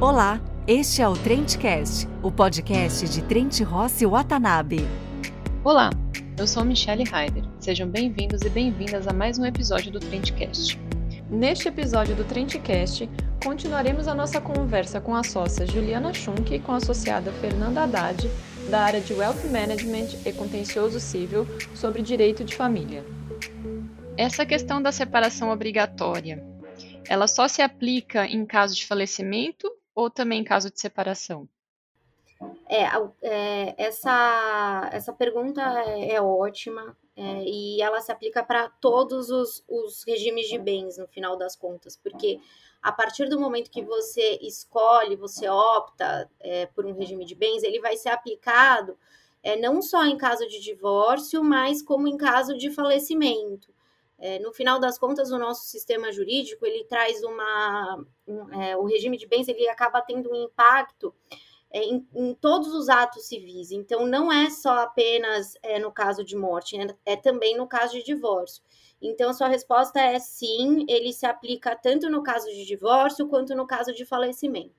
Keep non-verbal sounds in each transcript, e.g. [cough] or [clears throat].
Olá, este é o Trendcast, o podcast de Trent Rossi Watanabe. Olá, eu sou Michelle Heider. Sejam bem-vindos e bem-vindas a mais um episódio do Trendcast. Neste episódio do Trendcast, continuaremos a nossa conversa com a sócia Juliana Schunk e com a associada Fernanda Haddad, da área de Wealth Management e Contencioso Civil, sobre direito de família. Essa questão da separação obrigatória, ela só se aplica em caso de falecimento ou também em caso de separação? É, é essa, essa pergunta é, é ótima é, e ela se aplica para todos os, os regimes de bens, no final das contas, porque a partir do momento que você escolhe, você opta é, por um regime de bens, ele vai ser aplicado é, não só em caso de divórcio, mas como em caso de falecimento. É, no final das contas, o nosso sistema jurídico ele traz uma, um, é, o regime de bens ele acaba tendo um impacto é, em, em, todos os atos civis. Então, não é só apenas é, no caso de morte, é, é também no caso de divórcio. Então, sua resposta é sim, ele se aplica tanto no caso de divórcio quanto no caso de falecimento.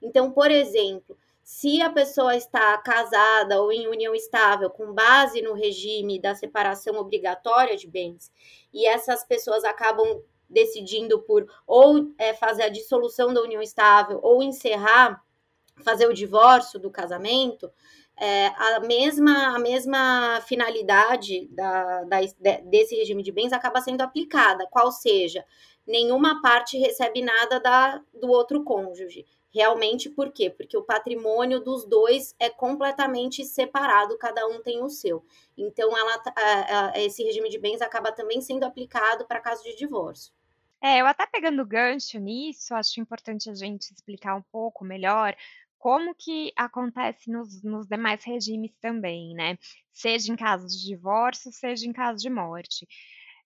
Então, por exemplo, se a pessoa está casada ou em união estável com base no regime da separação obrigatória de bens, e essas pessoas acabam decidindo por ou é, fazer a dissolução da união estável ou encerrar, fazer o divórcio do casamento, é, a, mesma, a mesma finalidade da, da, desse regime de bens acaba sendo aplicada, qual seja, nenhuma parte recebe nada da, do outro cônjuge. Realmente, por quê? Porque o patrimônio dos dois é completamente separado, cada um tem o seu. Então, ela, a, a, esse regime de bens acaba também sendo aplicado para caso de divórcio. É, eu até pegando gancho nisso, acho importante a gente explicar um pouco melhor como que acontece nos, nos demais regimes também, né? Seja em caso de divórcio, seja em caso de morte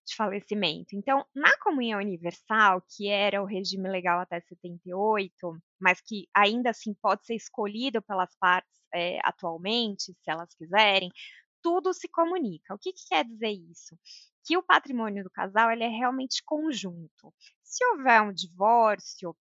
de falecimento. Então, na comunhão universal, que era o regime legal até 78, mas que ainda assim pode ser escolhido pelas partes é, atualmente, se elas quiserem, tudo se comunica. O que, que quer dizer isso? Que o patrimônio do casal ele é realmente conjunto. Se houver um divórcio,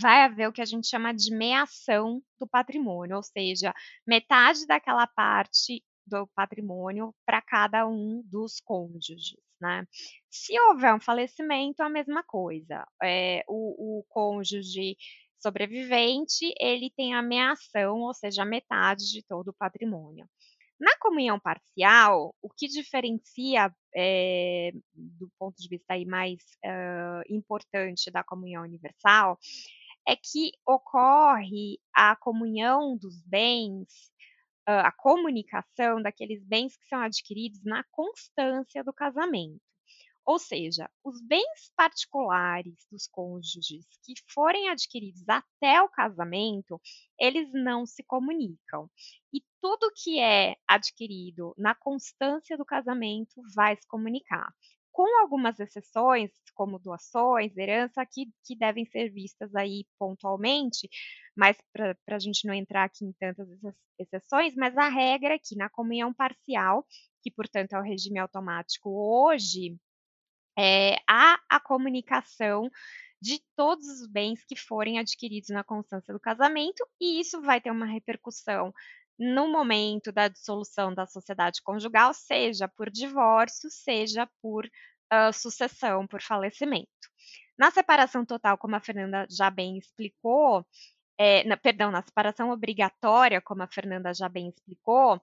vai haver o que a gente chama de meação do patrimônio, ou seja, metade daquela parte do patrimônio para cada um dos cônjuges. Né? Se houver um falecimento, a mesma coisa. É, o, o cônjuge sobrevivente, ele tem a meação, ou seja, metade de todo o patrimônio. Na comunhão parcial, o que diferencia, é, do ponto de vista aí mais uh, importante da comunhão universal, é que ocorre a comunhão dos bens a comunicação daqueles bens que são adquiridos na constância do casamento. Ou seja, os bens particulares dos cônjuges que forem adquiridos até o casamento, eles não se comunicam. E tudo que é adquirido na constância do casamento vai se comunicar com algumas exceções, como doações, herança, que, que devem ser vistas aí pontualmente, mas para a gente não entrar aqui em tantas exceções, mas a regra é que na comunhão parcial, que portanto é o regime automático hoje, é, há a comunicação de todos os bens que forem adquiridos na constância do casamento, e isso vai ter uma repercussão no momento da dissolução da sociedade conjugal, seja por divórcio, seja por uh, sucessão, por falecimento. Na separação total, como a Fernanda já bem explicou, é, na, perdão, na separação obrigatória, como a Fernanda já bem explicou,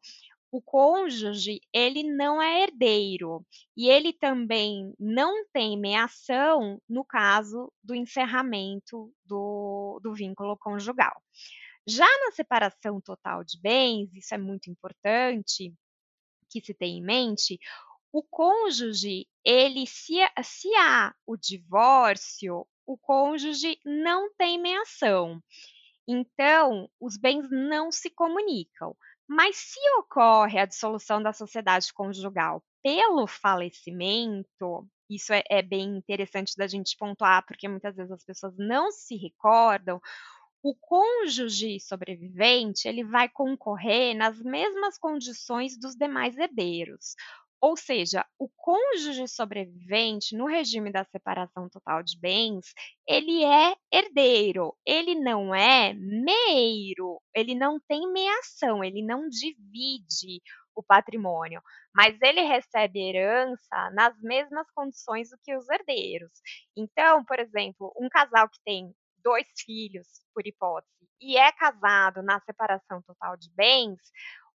o cônjuge ele não é herdeiro e ele também não tem meação no caso do encerramento do, do vínculo conjugal. Já na separação total de bens, isso é muito importante que se tenha em mente, o cônjuge, ele se, se há o divórcio, o cônjuge não tem meação. Então, os bens não se comunicam. Mas se ocorre a dissolução da sociedade conjugal pelo falecimento, isso é, é, bem interessante da gente pontuar, porque muitas vezes as pessoas não se recordam o cônjuge sobrevivente ele vai concorrer nas mesmas condições dos demais herdeiros. Ou seja, o cônjuge sobrevivente no regime da separação total de bens, ele é herdeiro, ele não é meiro, ele não tem meação, ele não divide o patrimônio, mas ele recebe herança nas mesmas condições do que os herdeiros. Então, por exemplo, um casal que tem dois filhos, por hipótese, e é casado na separação total de bens,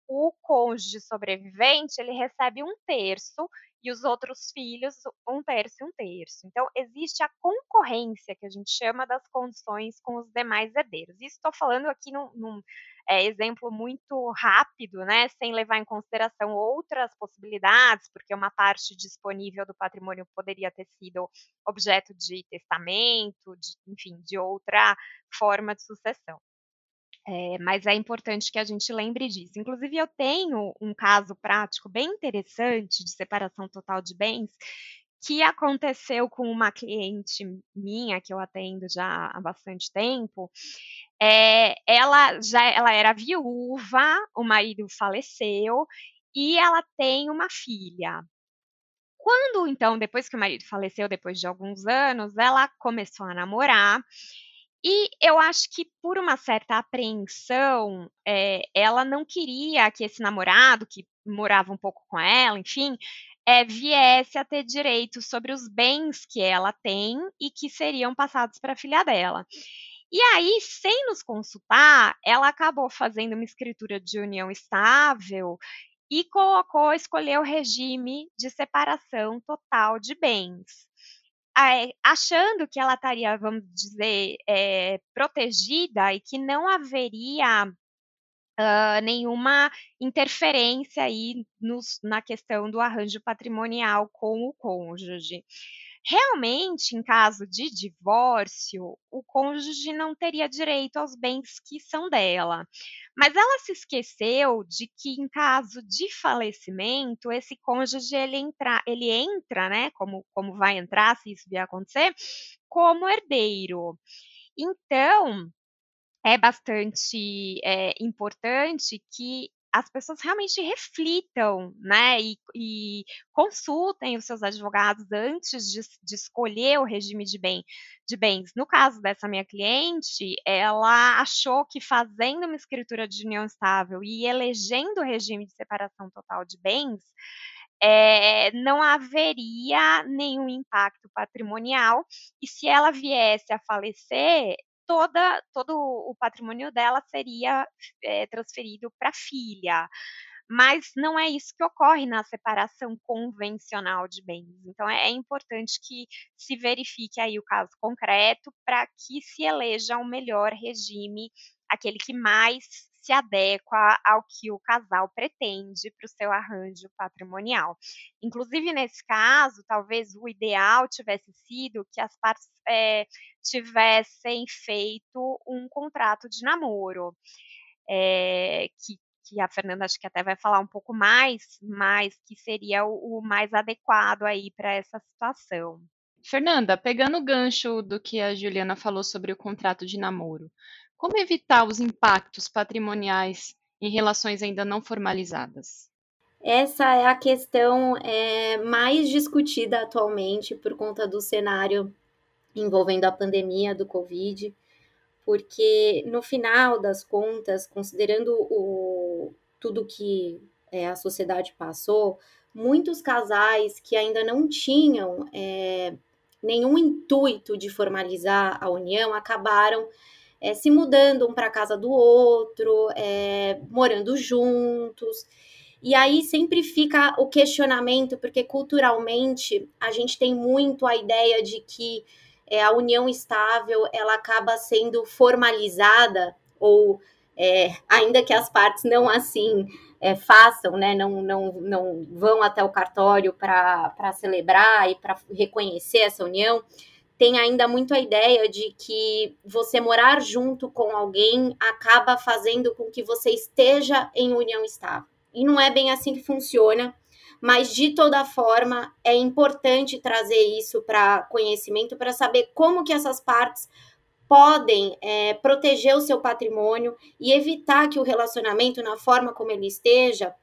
o cônjuge sobrevivente ele recebe um terço e os outros filhos um terço e um terço. Então, existe a concorrência, que a gente chama das condições com os demais herdeiros. Isso estou falando aqui num, num é, exemplo muito rápido, né, sem levar em consideração outras possibilidades, porque uma parte disponível do patrimônio poderia ter sido objeto de testamento, de, enfim, de outra forma de sucessão. É, mas é importante que a gente lembre disso. Inclusive, eu tenho um caso prático bem interessante de separação total de bens que aconteceu com uma cliente minha que eu atendo já há bastante tempo. É, ela já ela era viúva, o marido faleceu e ela tem uma filha. Quando então, depois que o marido faleceu, depois de alguns anos, ela começou a namorar e eu acho que por uma certa apreensão, é, ela não queria que esse namorado, que morava um pouco com ela, enfim, é, viesse a ter direito sobre os bens que ela tem e que seriam passados para a filha dela. E aí, sem nos consultar, ela acabou fazendo uma escritura de união estável e colocou, escolheu o regime de separação total de bens achando que ela estaria, vamos dizer, é, protegida e que não haveria uh, nenhuma interferência aí nos, na questão do arranjo patrimonial com o cônjuge. Realmente, em caso de divórcio, o cônjuge não teria direito aos bens que são dela. Mas ela se esqueceu de que, em caso de falecimento, esse cônjuge ele entra, ele entra, né? Como, como vai entrar, se isso vier acontecer, como herdeiro. Então, é bastante é, importante que as pessoas realmente reflitam, né, e, e consultem os seus advogados antes de, de, escolher o regime de, bem, de bens. No caso dessa minha cliente, ela achou que fazendo uma escritura de união estável e elegendo o regime de separação total de bens, é, não haveria nenhum impacto patrimonial, e se ela viesse a falecer, toda, todo o patrimônio dela seria é, transferido para a filha. Mas não é isso que ocorre na separação convencional de bens. Então, é, importante que se verifique aí o caso concreto para que se eleja o melhor regime, aquele que mais se adequa ao que o casal pretende para o seu arranjo patrimonial. Inclusive, nesse caso, talvez o ideal tivesse sido que as partes é, tivessem feito um contrato de namoro, é, que, que a Fernanda acho que até vai falar um pouco mais, mas que seria o, o mais adequado aí para essa situação. Fernanda, pegando o gancho do que a Juliana falou sobre o contrato de namoro, como evitar os impactos patrimoniais em relações ainda não formalizadas? Essa é a questão é, mais discutida atualmente por conta do cenário envolvendo a pandemia do Covid, porque no final das contas, considerando o, tudo que é, a sociedade passou, muitos casais que ainda não tinham é, nenhum intuito de formalizar a união acabaram é, se mudando um para casa do outro, é, morando juntos. E aí sempre fica o questionamento, porque culturalmente a gente tem muito a ideia de que é, a união estável ela acaba sendo formalizada, ou é, ainda que as partes não assim é, façam, né, não, não, não vão até o cartório para celebrar e para reconhecer essa união, tem ainda muito a ideia de que você morar junto com alguém acaba fazendo com que você esteja em união estável. E não é bem assim que funciona, mas de toda forma é importante trazer isso para conhecimento para saber como que essas partes podem é, proteger o seu patrimônio e evitar que o relacionamento, na forma como ele esteja,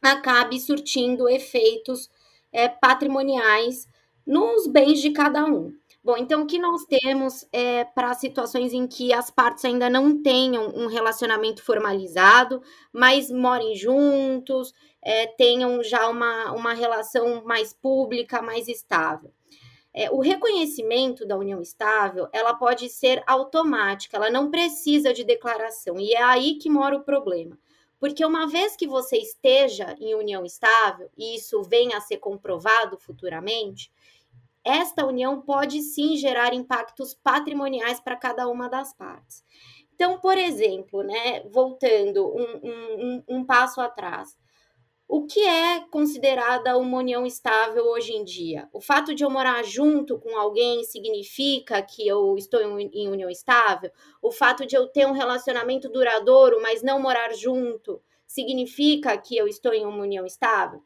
acabe surtindo efeitos é, patrimoniais nos bens de cada um. Bom, então o que nós temos é para situações em que as partes ainda não tenham um relacionamento formalizado, mas morem juntos, é, tenham já uma, uma relação mais pública, mais estável. É, o reconhecimento da união estável, ela pode ser automática, ela não precisa de declaração, e é aí que mora o problema. Porque uma vez que você esteja em união estável, e isso venha a ser comprovado futuramente, esta união pode sim gerar impactos patrimoniais para cada uma das partes. Então, por exemplo, né, voltando um, um, um passo atrás, o que é considerada uma união estável hoje em dia? O fato de eu morar junto com alguém significa que eu estou em união estável? O fato de eu ter um relacionamento duradouro, mas não morar junto, significa que eu estou em uma união estável?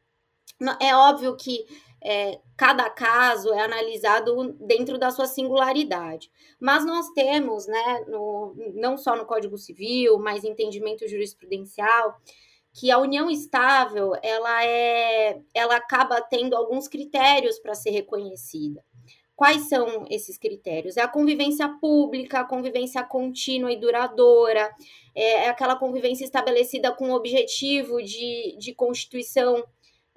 É óbvio que é, cada caso é analisado dentro da sua singularidade. Mas nós temos, né, no, não só no Código Civil, mas entendimento jurisprudencial, que a união estável ela é, ela acaba tendo alguns critérios para ser reconhecida. Quais são esses critérios? É a convivência pública, a convivência contínua e duradoura, é, é aquela convivência estabelecida com o objetivo de, de constituição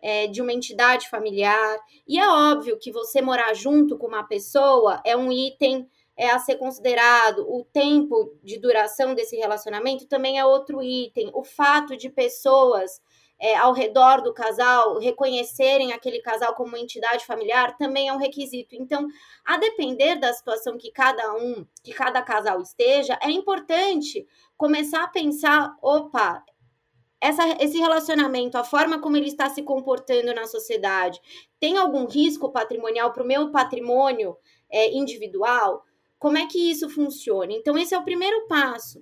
é, de uma entidade familiar. E é óbvio que você morar junto com uma pessoa é um item é a ser considerado. O tempo de duração desse relacionamento também é outro item. O fato de pessoas é, ao redor do casal reconhecerem aquele casal como entidade familiar também é um requisito. Então, a depender da situação que cada um, que cada casal esteja, é importante começar a pensar: opa, essa, esse relacionamento, a forma como ele está se comportando na sociedade, tem algum risco patrimonial para o meu patrimônio é, individual? Como é que isso funciona? Então, esse é o primeiro passo.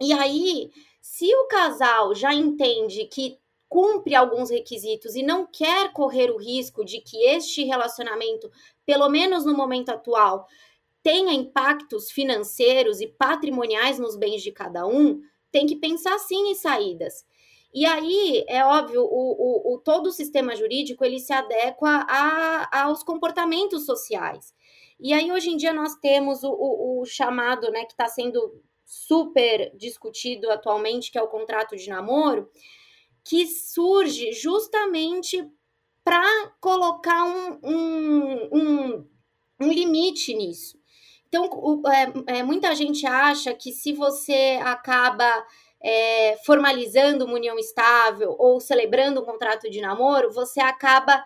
E aí, se o casal já entende que cumpre alguns requisitos e não quer correr o risco de que este relacionamento, pelo menos no momento atual, tenha impactos financeiros e patrimoniais nos bens de cada um, tem que pensar sim em saídas. E aí, é óbvio, o, o, o, todo o sistema jurídico ele se adequa a, aos comportamentos sociais. E aí, hoje em dia, nós temos o, o, o chamado, né, que está sendo super discutido atualmente, que é o contrato de namoro, que surge justamente para colocar um, um, um, um, limite nisso. Então, é, é, muita gente acha que se você acaba é, formalizando uma união estável ou celebrando um contrato de namoro, você acaba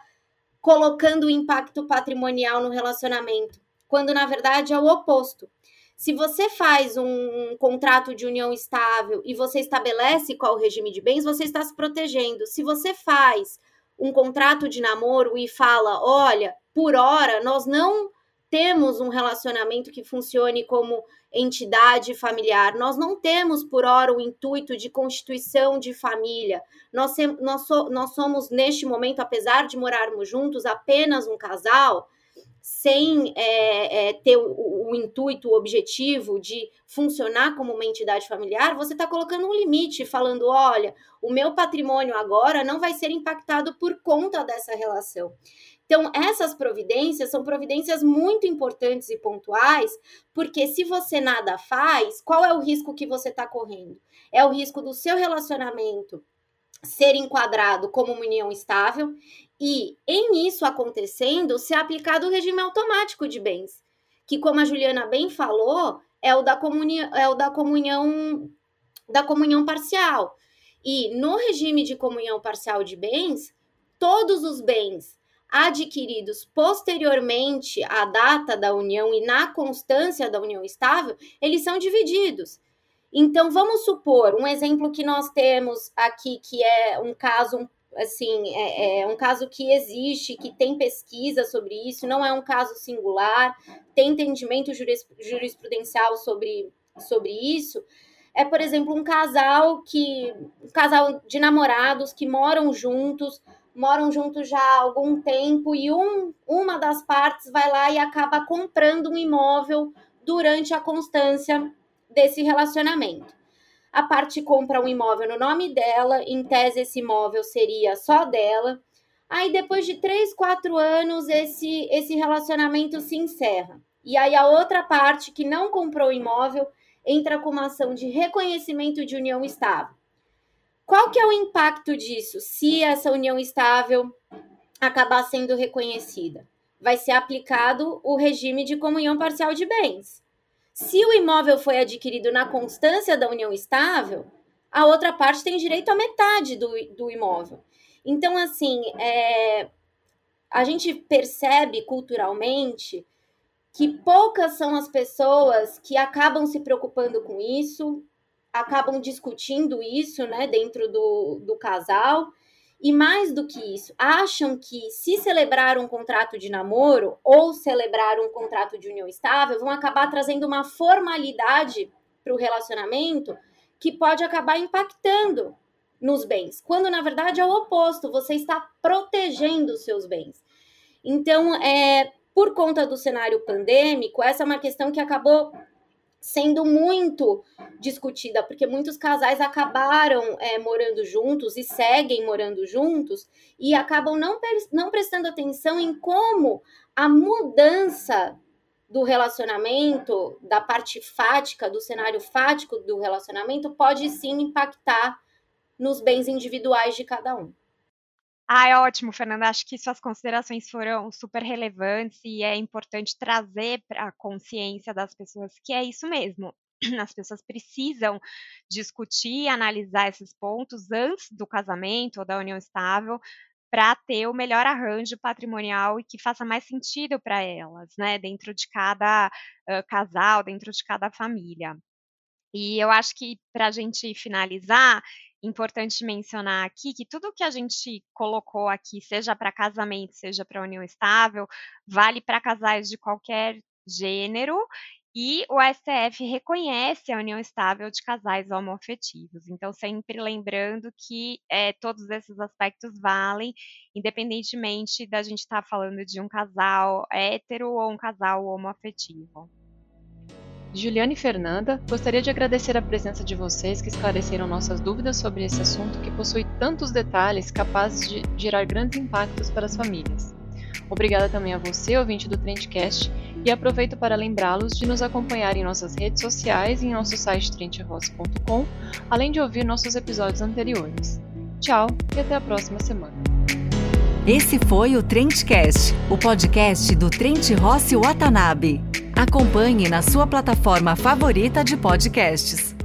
colocando o impacto patrimonial no relacionamento, quando na verdade é o oposto. Se você faz um, contrato de união estável e você estabelece qual o regime de bens, você está se protegendo. Se você faz um contrato de namoro e fala, olha, por hora nós não temos um relacionamento que funcione como entidade familiar. Nós não temos, por hora, o intuito de constituição de família. Nós, nós, so, nós somos, neste momento, apesar de morarmos juntos, apenas um casal, sem é, é, ter o, o, intuito, o objetivo de funcionar como uma entidade familiar, você está colocando um limite, falando: olha, o meu patrimônio agora não vai ser impactado por conta dessa relação. Então, essas providências são providências muito importantes e pontuais, porque se você nada faz, qual é o risco que você está correndo? É o risco do seu relacionamento ser enquadrado como uma união estável e, em isso acontecendo, ser aplicado o regime automático de bens, que, como a Juliana bem falou, é o da comunhão, é o da comunhão, da comunhão parcial. E no regime de comunhão parcial de bens, todos os bens adquiridos posteriormente à data da união e na constância da união estável, eles são divididos. Então, vamos supor um exemplo que nós temos aqui, que é um caso assim, é, é, um caso que existe, que tem pesquisa sobre isso, não é um caso singular, tem entendimento jurisprudencial sobre, sobre isso. É, por exemplo, um casal que. um casal de namorados que moram juntos, moram juntos já há algum tempo e um, uma das partes vai lá e acaba comprando um imóvel durante a constância desse relacionamento. a parte compra um imóvel no nome dela, em tese esse imóvel seria só dela. Aí depois de três, quatro anos, esse, esse relacionamento se encerra. E aí a outra parte que não comprou o imóvel entra com uma ação de reconhecimento de união estável. Qual que é o impacto disso se essa união estável acabar sendo reconhecida? Vai ser aplicado o regime de comunhão parcial de bens. Se o imóvel foi adquirido na constância da união estável, a outra parte tem direito à metade do, do imóvel. Então, assim, é, a gente percebe culturalmente que poucas são as pessoas que acabam se preocupando com isso, acabam discutindo isso né, dentro do, do casal. E mais do que isso, acham que se celebrar um contrato de namoro ou celebrar um contrato de união estável vão acabar trazendo uma formalidade para o relacionamento que pode acabar impactando nos bens, quando na verdade é o oposto, você está protegendo os seus bens. Então, é, por conta do cenário pandêmico, essa é uma questão que acabou sendo muito discutida, porque muitos casais acabaram é, morando juntos e seguem morando juntos e acabam não, não prestando atenção em como a mudança do relacionamento, da parte fática, do cenário fático do relacionamento, pode sim impactar nos bens individuais de cada um. Ah, é ótimo, Fernanda. Acho que suas considerações foram super relevantes e é importante trazer para a consciência das pessoas que é isso mesmo. [clears throat] As pessoas precisam discutir e analisar esses pontos antes do casamento ou da união estável para ter o melhor arranjo patrimonial e que faça mais sentido para elas, né? Dentro de cada uh, casal, dentro de cada família. E eu acho que para a gente finalizar, importante mencionar aqui que tudo que a gente colocou aqui, seja para casamento, seja para união estável, vale para casais de qualquer gênero e o STF reconhece a união estável de casais homoafetivos. Então, sempre lembrando que é, todos esses aspectos valem, independentemente da gente estar tá falando de um casal hétero ou um casal homoafetivo. Juliana e Fernanda, gostaria de agradecer a presença de vocês que esclareceram nossas dúvidas sobre esse assunto que possui tantos detalhes capazes de gerar grandes impactos para as famílias. Obrigada também a você, ouvinte do Trendcast, e aproveito para lembrá-los de nos acompanhar em nossas redes sociais e em nosso site trenteross.com, além de ouvir nossos episódios anteriores. Tchau e até a próxima semana. Esse foi o Trendcast, o podcast do Trent Rossi Watanabe. Acompanhe na sua plataforma favorita de podcasts.